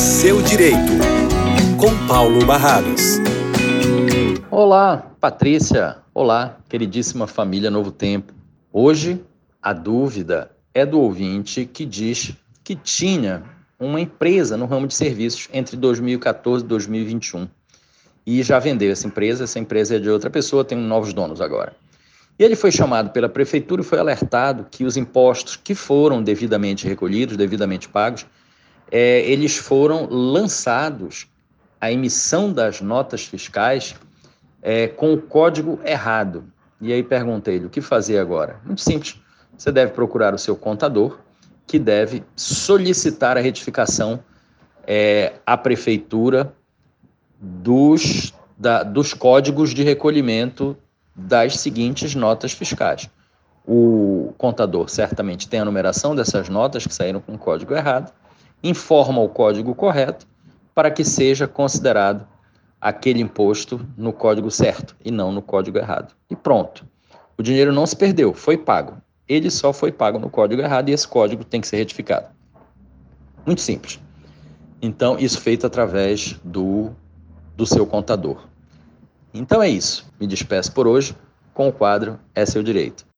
seu direito, com Paulo Barrados. Olá, Patrícia. Olá, queridíssima família Novo Tempo. Hoje a dúvida é do ouvinte que diz que tinha uma empresa no ramo de serviços entre 2014 e 2021 e já vendeu essa empresa. Essa empresa é de outra pessoa, tem novos donos agora. E ele foi chamado pela prefeitura e foi alertado que os impostos que foram devidamente recolhidos, devidamente pagos, é, eles foram lançados, a emissão das notas fiscais, é, com o código errado. E aí perguntei-lhe, o que fazer agora? Muito simples, você deve procurar o seu contador, que deve solicitar a retificação é, à prefeitura dos, da, dos códigos de recolhimento das seguintes notas fiscais. O contador certamente tem a numeração dessas notas que saíram com o código errado, informa o código correto para que seja considerado aquele imposto no código certo e não no código errado. E pronto. O dinheiro não se perdeu, foi pago. Ele só foi pago no código errado e esse código tem que ser retificado. Muito simples. Então, isso feito através do, do seu contador. Então é isso. Me despeço por hoje com o quadro É Seu Direito.